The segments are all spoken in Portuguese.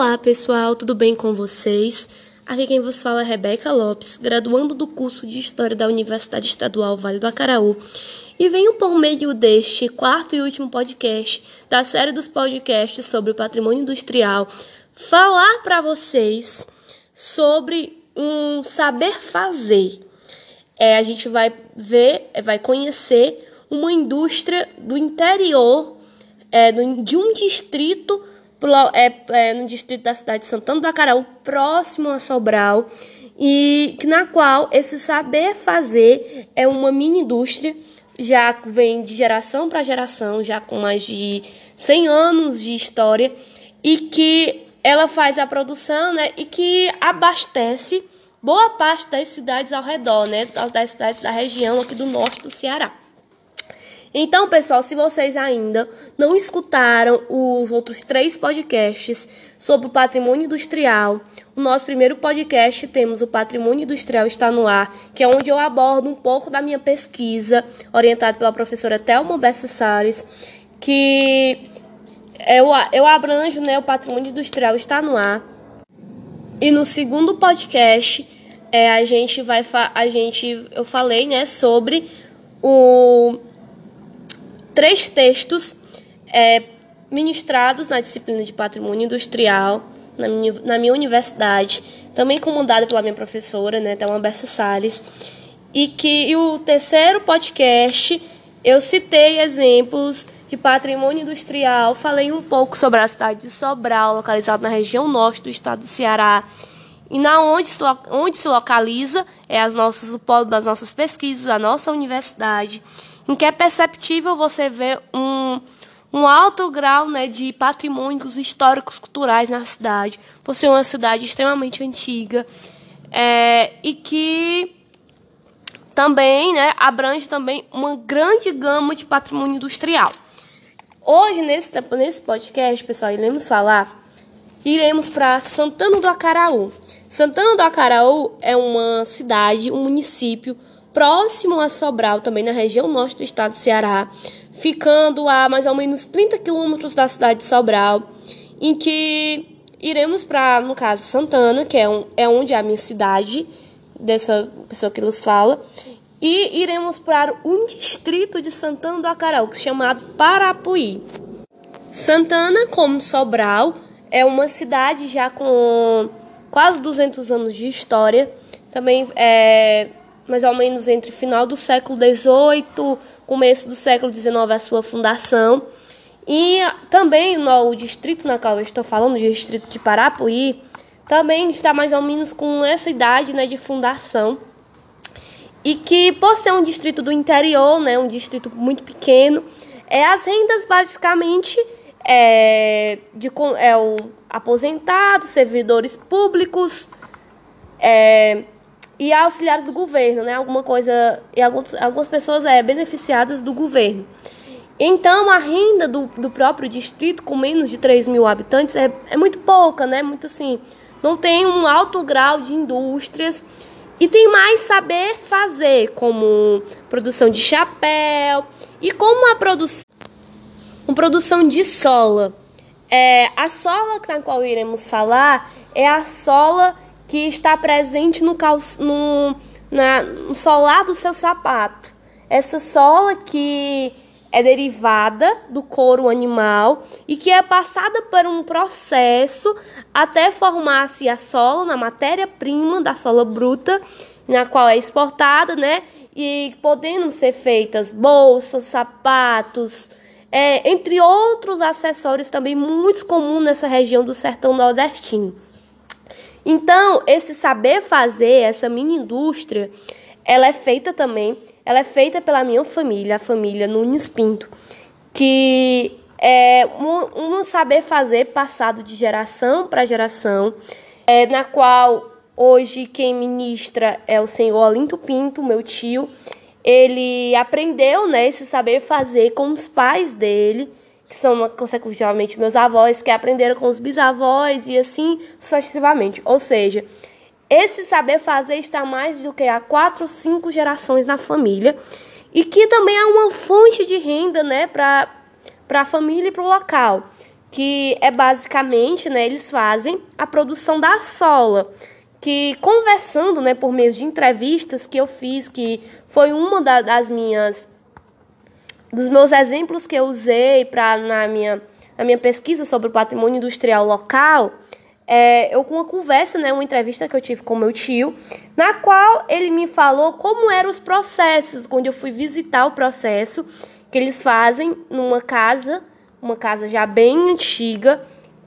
Olá pessoal, tudo bem com vocês? Aqui quem vos fala é Rebeca Lopes, graduando do curso de História da Universidade Estadual Vale do Acaraú, e venho por meio deste quarto e último podcast da série dos podcasts sobre o patrimônio industrial falar para vocês sobre um saber fazer. É, a gente vai ver, vai conhecer uma indústria do interior é, de um distrito é, é, no distrito da cidade de Santana do Acaraú, próximo a Sobral, e na qual esse saber fazer é uma mini indústria, já vem de geração para geração, já com mais de 100 anos de história, e que ela faz a produção né, e que abastece boa parte das cidades ao redor, né, das cidades da região aqui do norte do Ceará. Então, pessoal, se vocês ainda não escutaram os outros três podcasts sobre o patrimônio industrial, o nosso primeiro podcast temos o Patrimônio Industrial está no ar, que é onde eu abordo um pouco da minha pesquisa, orientada pela professora Thelma Bessa Salles, que eu, eu abranjo, né, o patrimônio industrial está no ar. E no segundo podcast, é, a gente vai a gente eu falei, né, sobre o três textos é, ministrados na disciplina de Patrimônio Industrial na minha, na minha universidade, também comandado pela minha professora, né, Thelma Bessa Salles, e que e o terceiro podcast eu citei exemplos de patrimônio industrial, falei um pouco sobre a cidade de Sobral, localizada na região norte do estado do Ceará, e na onde se, onde se localiza é as nossas, o polo das nossas pesquisas, a nossa universidade em que é perceptível você ver um, um alto grau né, de patrimônios históricos culturais na cidade, por ser uma cidade extremamente antiga é, e que também né, abrange também uma grande gama de patrimônio industrial. Hoje, nesse, nesse podcast, pessoal, iremos falar, iremos para Santana do Acaraú. Santana do Acaraú é uma cidade, um município próximo a Sobral, também na região norte do estado do Ceará, ficando a mais ou menos 30 quilômetros da cidade de Sobral, em que iremos para, no caso, Santana, que é, um, é onde é a minha cidade, dessa pessoa que nos fala, e iremos para um distrito de Santana do Acaraú, chamado Parapuí. Santana, como Sobral, é uma cidade já com quase 200 anos de história. Também é, mais ou menos entre final do século XVIII, começo do século XIX, a sua fundação. E também no distrito na qual eu estou falando, o distrito de Parapuí, também está mais ou menos com essa idade né, de fundação. E que, por ser um distrito do interior, né, um distrito muito pequeno, é, as rendas basicamente é, de, é o aposentados, servidores públicos, é, e auxiliares do governo, né? Alguma coisa e alguns, algumas pessoas é beneficiadas do governo. Então a renda do, do próprio distrito com menos de 3 mil habitantes é, é muito pouca, né? Muito assim, não tem um alto grau de indústrias e tem mais saber fazer, como produção de chapéu e como a produção, uma produção de sola. É, a sola na qual iremos falar é a sola que está presente no, no, na, no solar do seu sapato. Essa sola que é derivada do couro animal e que é passada por um processo até formar-se a sola na matéria-prima da sola bruta, na qual é exportada, né? E podendo ser feitas bolsas, sapatos, é, entre outros acessórios também muito comuns nessa região do sertão nordestino. Então, esse saber fazer, essa mini indústria, ela é feita também, ela é feita pela minha família, a família Nunes Pinto, que é um, um saber fazer passado de geração para geração, é, na qual hoje quem ministra é o senhor Olinto Pinto, meu tio. Ele aprendeu né, esse saber fazer com os pais dele que são consecutivamente meus avós, que aprenderam com os bisavós e assim sucessivamente. Ou seja, esse saber fazer está mais do que há quatro, cinco gerações na família e que também é uma fonte de renda, né, para para a família e para o local. que é basicamente, né, eles fazem a produção da sola, que conversando, né, por meio de entrevistas que eu fiz, que foi uma da, das minhas dos meus exemplos que eu usei para na minha na minha pesquisa sobre o patrimônio industrial local, é, eu com uma conversa, né, uma entrevista que eu tive com meu tio, na qual ele me falou como eram os processos, quando eu fui visitar o processo que eles fazem numa casa, uma casa já bem antiga,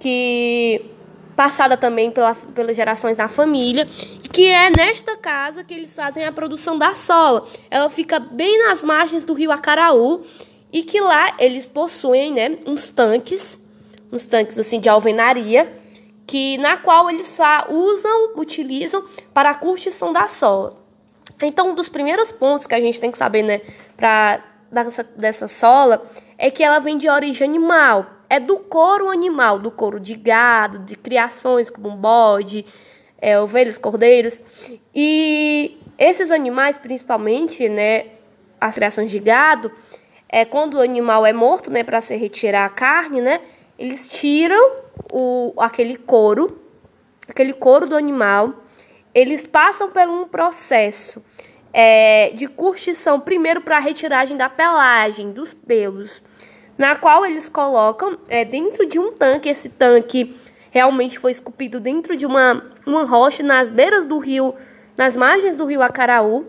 que passada também pela, pelas gerações da família, que é nesta casa que eles fazem a produção da sola. Ela fica bem nas margens do rio Acaraú e que lá eles possuem, né, uns tanques, uns tanques assim de alvenaria, que na qual eles usam, utilizam para a curtição da sola. Então, um dos primeiros pontos que a gente tem que saber, né, para dessa, dessa sola é que ela vem de origem animal é do couro animal, do couro de gado, de criações como bode, é, ovelhas, cordeiros. E esses animais, principalmente, né, as criações de gado, é quando o animal é morto, né, para se retirar a carne, né, eles tiram o aquele couro, aquele couro do animal, eles passam por um processo é, de curtição primeiro para a retiragem da pelagem, dos pelos na qual eles colocam é, dentro de um tanque. Esse tanque realmente foi esculpido dentro de uma, uma rocha nas beiras do rio, nas margens do rio Acaraú,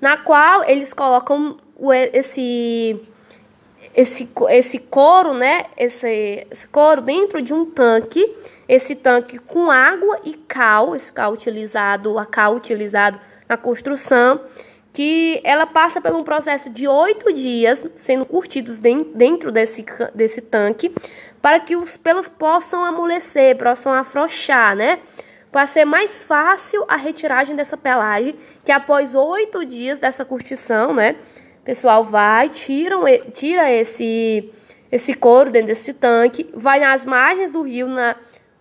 na qual eles colocam o, esse esse, esse couro, né? Esse, esse couro dentro de um tanque, esse tanque com água e cal, esse cal utilizado, a cal utilizado na construção que ela passa por um processo de oito dias sendo curtidos dentro desse, desse tanque para que os pelos possam amolecer, possam afrouxar, né? Para ser mais fácil a retiragem dessa pelagem, que após oito dias dessa curtição, né? O pessoal vai, tiram, tira esse, esse couro dentro desse tanque, vai nas margens do rio, na,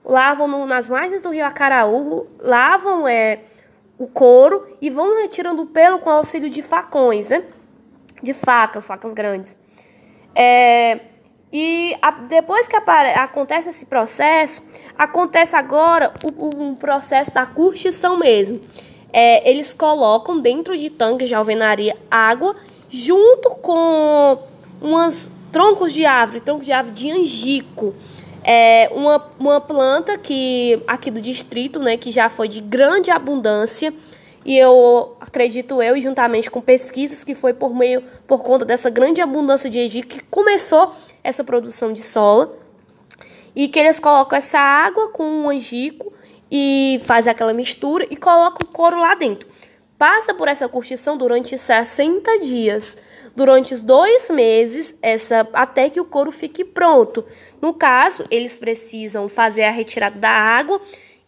lavam no, nas margens do rio Acaraú, lavam é, o couro e vão retirando o pelo com auxílio de facões, né? De facas, facas grandes. É, e a, depois que acontece esse processo, acontece agora o, um processo da curtição mesmo. É, eles colocam dentro de tanques de alvenaria água junto com umas troncos de árvore, troncos de árvore de angico é uma, uma planta que aqui do distrito, né, que já foi de grande abundância e eu acredito eu, juntamente com pesquisas que foi por meio por conta dessa grande abundância de angico que começou essa produção de sola e que eles colocam essa água com um angico e fazem aquela mistura e colocam o couro lá dentro. Passa por essa curtição durante 60 dias durante os dois meses essa, até que o couro fique pronto. No caso, eles precisam fazer a retirada da água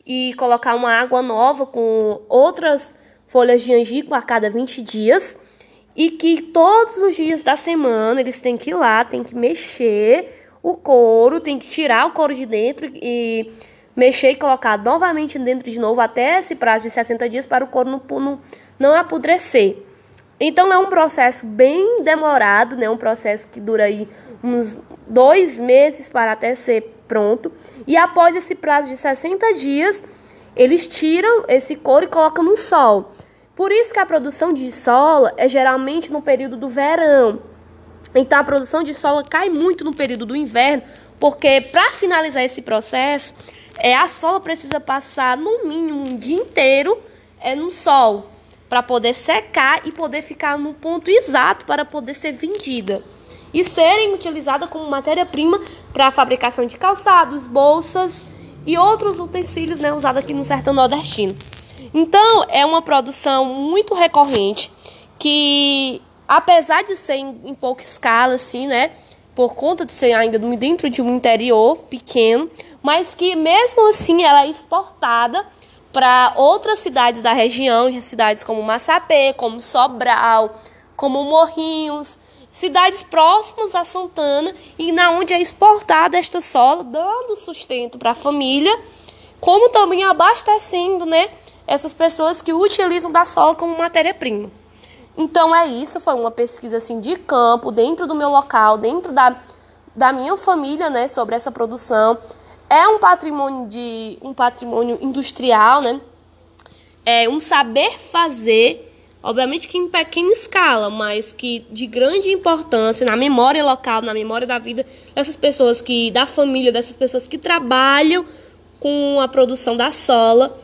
e colocar uma água nova com outras folhas de angico a cada 20 dias. E que todos os dias da semana eles têm que ir lá, têm que mexer o couro, tem que tirar o couro de dentro e mexer e colocar novamente dentro de novo até esse prazo de 60 dias para o couro não, não, não apodrecer. Então é um processo bem demorado, né? Um processo que dura aí uns dois meses para até ser pronto. E após esse prazo de 60 dias, eles tiram esse couro e colocam no sol. Por isso que a produção de sola é geralmente no período do verão. Então a produção de sola cai muito no período do inverno, porque para finalizar esse processo, é a sola precisa passar no mínimo um dia inteiro é no sol para poder secar e poder ficar no ponto exato para poder ser vendida e serem utilizadas como matéria-prima para a fabricação de calçados, bolsas e outros utensílios né, usados aqui no sertão nordestino. Então, é uma produção muito recorrente que, apesar de ser em, em pouca escala, assim, né, por conta de ser ainda dentro de um interior pequeno, mas que mesmo assim ela é exportada para outras cidades da região, cidades como Massapê, como Sobral, como Morrinhos, cidades próximas a Santana e na onde é exportada esta sola, dando sustento para a família, como também abastecendo, né, essas pessoas que utilizam da sola como matéria-prima. Então é isso, foi uma pesquisa assim de campo, dentro do meu local, dentro da da minha família, né, sobre essa produção. É um patrimônio de um patrimônio industrial, né? É um saber fazer Obviamente que em pequena escala, mas que de grande importância na memória local, na memória da vida dessas pessoas que, da família, dessas pessoas que trabalham com a produção da sola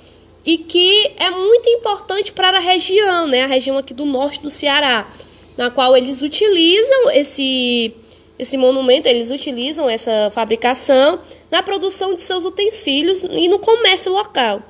e que é muito importante para a região, né? A região aqui do norte do Ceará, na qual eles utilizam esse esse monumento, eles utilizam essa fabricação na produção de seus utensílios e no comércio local.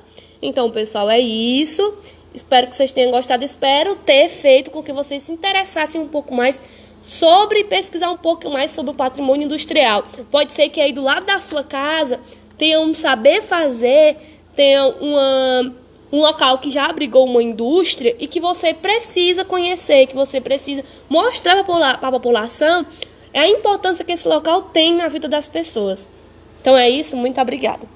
Então, pessoal, é isso. Espero que vocês tenham gostado. Espero ter feito com que vocês se interessassem um pouco mais sobre pesquisar um pouco mais sobre o patrimônio industrial. Pode ser que aí do lado da sua casa tenha um saber fazer, tenha uma, um local que já abrigou uma indústria e que você precisa conhecer, que você precisa mostrar para a população a importância que esse local tem na vida das pessoas. Então é isso, muito obrigada.